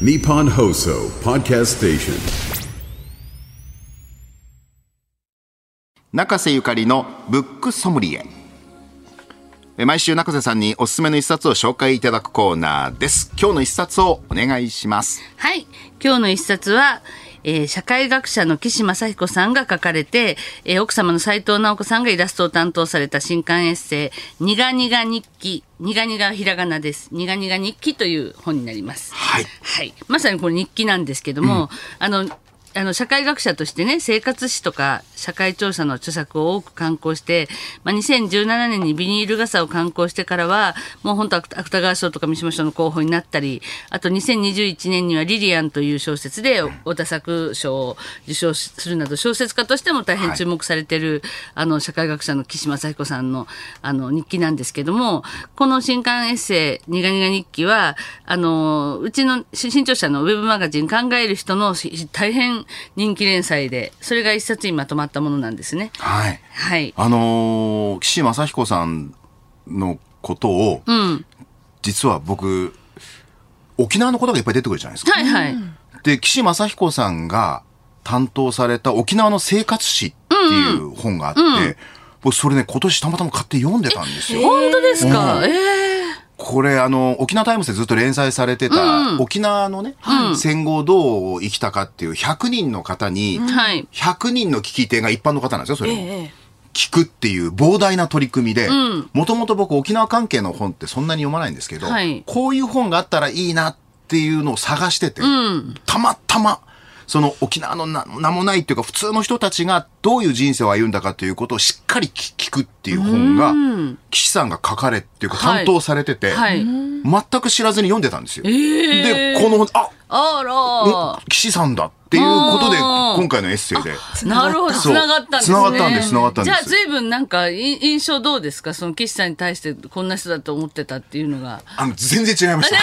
Nippon Hoso Podcast Station. 中瀬ゆかりのブックソムリエえ毎週中瀬さんにおすすめの一冊を紹介いただくコーナーです今日の一冊をお願いしますはい。今日の一冊は、えー社会学者の岸正彦さんが書かれて、えー奥様の斉藤直子さんがイラストを担当された新刊エッセイ、にがにが日記。にがにがひらがなです。にがにが日記という本になります。はいはい。まさにこれ日記なんですけども、あの、あの社会学者としてね生活史とか社会調査の著作を多く刊行して、まあ、2017年にビニール傘を刊行してからはもう本当芥川賞とか三島賞の候補になったりあと2021年には「リリアン」という小説で太田作賞を受賞するなど小説家としても大変注目されている、あの社会学者の岸正彦さんのあの日記なんですけどもこの新刊エッセイ「にがにが日記は」あのうちの新潮社のウェブマガジン「考える人」の大変人気連載でそれが一冊にまとまったものなんですね。はい。はい、あのー岸政彦さんのことを、実は僕沖縄のことがいっぱい出てくるじゃないですか。はいはい、で岸政彦さんが担当された沖縄の生活史っていう本があって、僕それね今年たまたま買って読んでたんですよ。本当ですか、うん。ええこれあの沖縄タイムズでずっと連載されてた、沖縄のね、戦後どう生きたかっていう100人の方に、はい。100人の聞き手が一般の方なんですよそれも。聞くっていう膨大な取り組みで、もともと僕沖縄関係の本ってそんなに読まないんですけど、はい。こういう本があったらいいなっていうのを探してて、たまたま、その沖縄のな名もないっていうか普通の人たちがどういう人生を歩んだかということをしっかり聞聞くっていう本が、岸さんが書かれっていうかはい。担当されてて、はい。全く知らずに読んでたんですよ。えで、この本、ああら岸さんだっていうことで、うん今回のエッセイで。なるほど、そう繋がったんですね。繋がったんです繋がったんですじゃあ、随分なんか、い印象どうですか？その岸さんに対してこんな人だと思ってたっていうのが。あの、全然違いました。で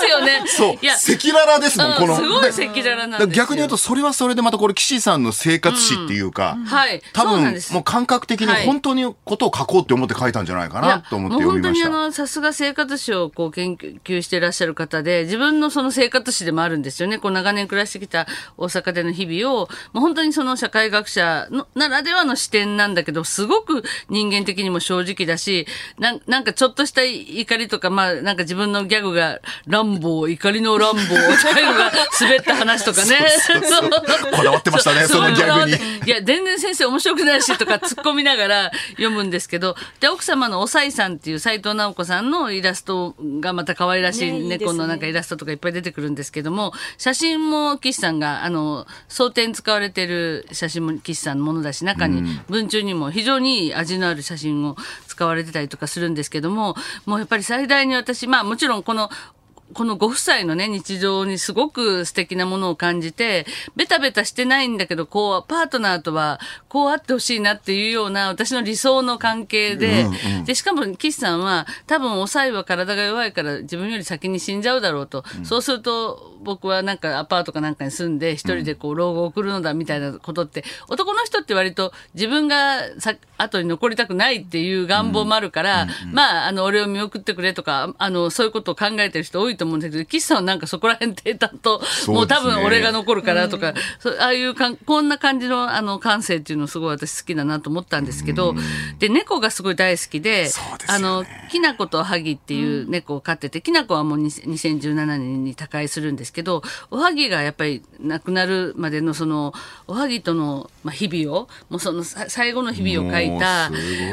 すよね。そう。いや、赤裸々ですもん、この。うんすごいで赤裸々なん逆に言うと、それはそれでまたこれ、岸さんの生活史っていうか、はい。多分もう感覚的にはい本当にことを書こうって思って書いたんじゃないかなと思って読みました。本当にあのさすが生活史をこう研究していらっしゃる方で自分のその生活史でもあるんですよねこう長年暮らしてきた大阪での日々をもう本当にその社会学者のならではの視点なんだけどすごく人間的にも正直だしなんなんかちょっとした怒りとかまあなんか自分のギャグが乱暴怒りの乱暴最後が滑った話とかね。そうそうそう。こだわってましたねそのギャグに。いや、全然先生面白くないしとか突っ込みながら読むんですけど、で、奥様のおさいさんっていう斉藤直子さんのイラストがまた可愛らしい猫のなんかイラストとかいっぱい出てくるんですけども、写真も岸さんが、あの、装填使われてる写真も岸さんのものだし、中に文中にも非常にいい味のある写真を使われてたりとかするんですけども、もうやっぱり最大に私、まあもちろんこの、このご夫妻のね、日常にすごく素敵なものを感じて、ベタベタしてないんだけど、こう、パートナーとは、こうあってほしいなっていうような、私の理想の関係で、で、しかも、岸さんは、多分、おさいは体が弱いから、自分より先に死んじゃうだろうと。そうすると、僕はなんかアパートかなんかに住んで、一人でこう、老後を送るのだみたいなことって、男の人って割と自分がさ後に残りたくないっていう願望もあるから、まあ、あの、俺を見送ってくれとか、あの、そういうことを考えてる人多いと思うんだけど、岸さんはなんかそこら辺低淡と、もう多分俺が残るからとか、そうああいうかんこんな感じのあの感性っていうのすごい私好きだなと思ったんですけど、で、猫がすごい大好きで、ね。あの、きなことはぎっていう猫を飼ってて、きなこはもう20 2017年に他界するんですけど、おはぎがやっぱり亡くなるまでのその、おはぎとの、まあ、日々を、もうそのさ最後の日々を書いた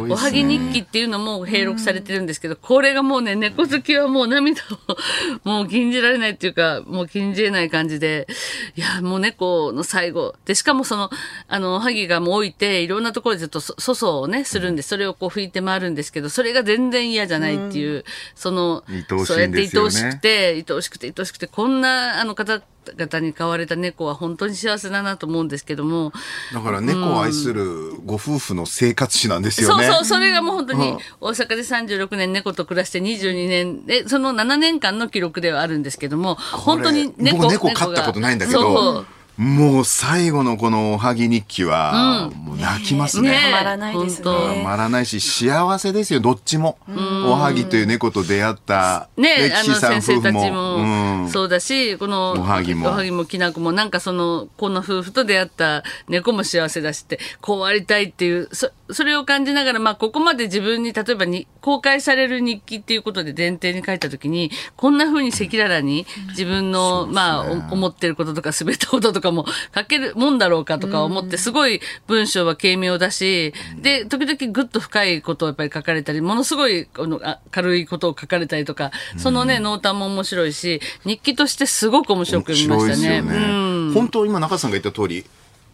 おはぎ日記っていうのも併録されてるんですけど、これがもうね、猫好きはもう涙を、もう禁じられないっていうか、もう禁じれない感じで、いや、もう猫の最後。で、しかもその、あの、おはぎがもう置いて、いろんなところでずっとそ粗相をね、するんで、それをこう拭いて回るんですけど、それが全然嫌じゃないっていう、その、愛おしいそうやって愛おしくて、愛おしくて、愛おしくて、こんな、あの方々に飼われた猫は本当に幸せだなと思うんですけども、だから猫を愛するご夫婦の生活史なんですよね。そうそう、それがもう本当にうん。大阪で36年猫と暮らして22年。で、その7年間の記録ではあるんですけども、本当に猫僕猫飼ったことないんだけどそう。もう最後のこのおはぎ日記は、もう泣きますね。ねたまらないですね。本当たまらないし、幸せですよ、どっちも。おはぎという猫と出会った、ね、あの歴史さん先生たち夫婦も。も、うん。そうだし、このおはぎも。おはぎもきなこも、なんかその、この夫婦と出会った猫も幸せだしって、こうありたいっていう、そそれを感じながら、まあ、ここまで自分に、例えばに、公開される日記っていうことで前提に書いたときに、こんな風に赤裸々に自分の、まあ、お思ってることとか、滑ったこととかも書けるもんだろうかとか思って、すごい文章は軽妙だし、で、時々ぐっと深いことをやっぱり書かれたり、ものすごいこのあ軽いことを書かれたりとか、そのね、濃淡も面白いし、日記としてすごく面白く読みましたね。面白いですよね。本当今中さんが言った通り、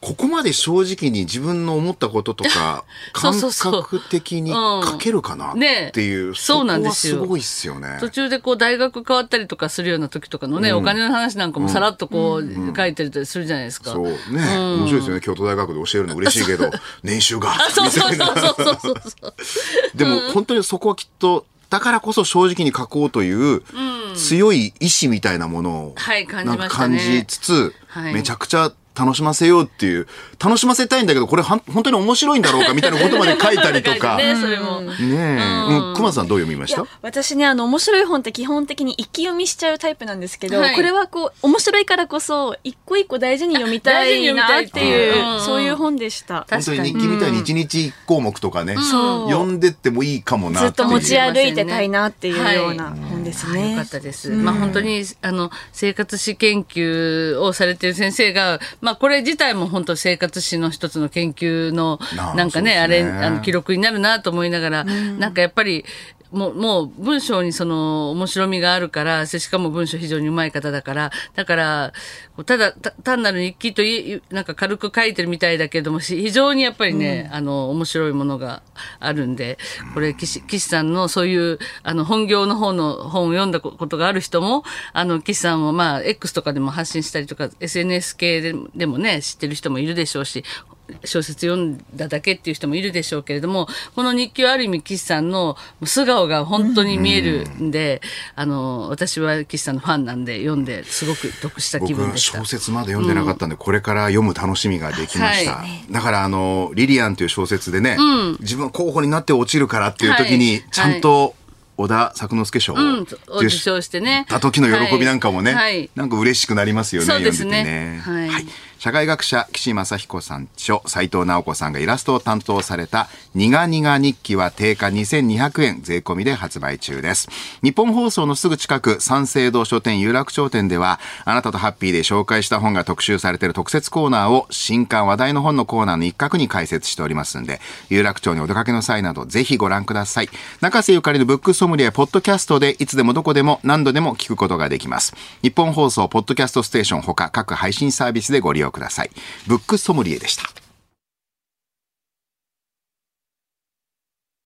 ここまで正直に自分の思ったこととか、感覚的に書けるかなね。っていう、そうなんですよ。すごいっすよね。途中でこう大学変わったりとかするような時とかのね、お金の話なんかもさらっとこう書いてたりするじゃないですか。そう。ね、面白いですよね。京都大学で教えるの嬉しいけど、年収が。そうそうそうそうそうそう。でも本当にそこはきっと、だからこそ正直に書こうという強い意志みたいなものをはい感じなんか感じつつ、はい。めちゃくちゃ楽しませようっていう、楽しませたいんだけど、これはん本当に面白いんだろうかみたいなことまで書いたりとか。ね、ねそれも。え。うん。熊さんどう読みました？私ねあの面白い本って基本的に一気読みしちゃうタイプなんですけど、はいこれはこう面白いからこそ一個一個大事に読みた大事にい読みたいなっていう、うんそういう本でした。本当に日記みたいに一日一項目とかね、そう読んでってもいいかもなずっいう。ってと持ち歩いてたいなっていうような本ですね。よかったです。まあ本当に、あの、生活史研究をされている先生が、まあこれ自体も本当生活史の一つの研究の、なんかね、あれ、あの、記録になるなと思いながら、なんかやっぱり、もう、もう文章にその面白みがあるから、しかも文章非常にうまい方だから、だから、ただ、た単なる日記といなんか軽く書いてるみたいだけども、し非常にやっぱりね、あの、面白いものがあるんで、これ、岸岸さんのそういう、あの、本業の方の本を読んだことがある人も、あの、岸さんをまあ、X とかでも発信したりとか、SNS 系ででもね、知ってる人もいるでしょうし、小説読んだだけっていう人もいるでしょうけれども、この日記はある意味岸さんの素顔が本当に見えるんで、あの、私は岸さんのファンなんで読んですごく得した気僕は分でした。小。説まで読んでなかったんで、これから読む楽しみができました。はだからあの、リリアンという小説でね、自分は候補になって落ちるからっていう時に、はい。ちゃんと小田作之助賞をうん、受賞してね。た時の喜びなんかもね、はい。はい。なんか嬉しくなりますよね、そうですね。読んでてね。はい社会学者、岸正彦さん著、斉藤直子さんがイラストを担当された、にがにが日記は定価2200円税込みで発売中です。日本放送のすぐ近く、三省堂書店有楽町店では、あなたとハッピーで紹介した本が特集されている特設コーナーを、新刊話題の本のコーナーの一角に開設しておりますんで、有楽町にお出かけの際など、ぜひご覧ください。中瀬ゆかりのブックソムリエ、ポッドキャストで、いつでもどこでも何度でも聞くことができます。日本放送、ポッドキャストステーションほか各配信サービスでご利用ください。ブックソムリエでした。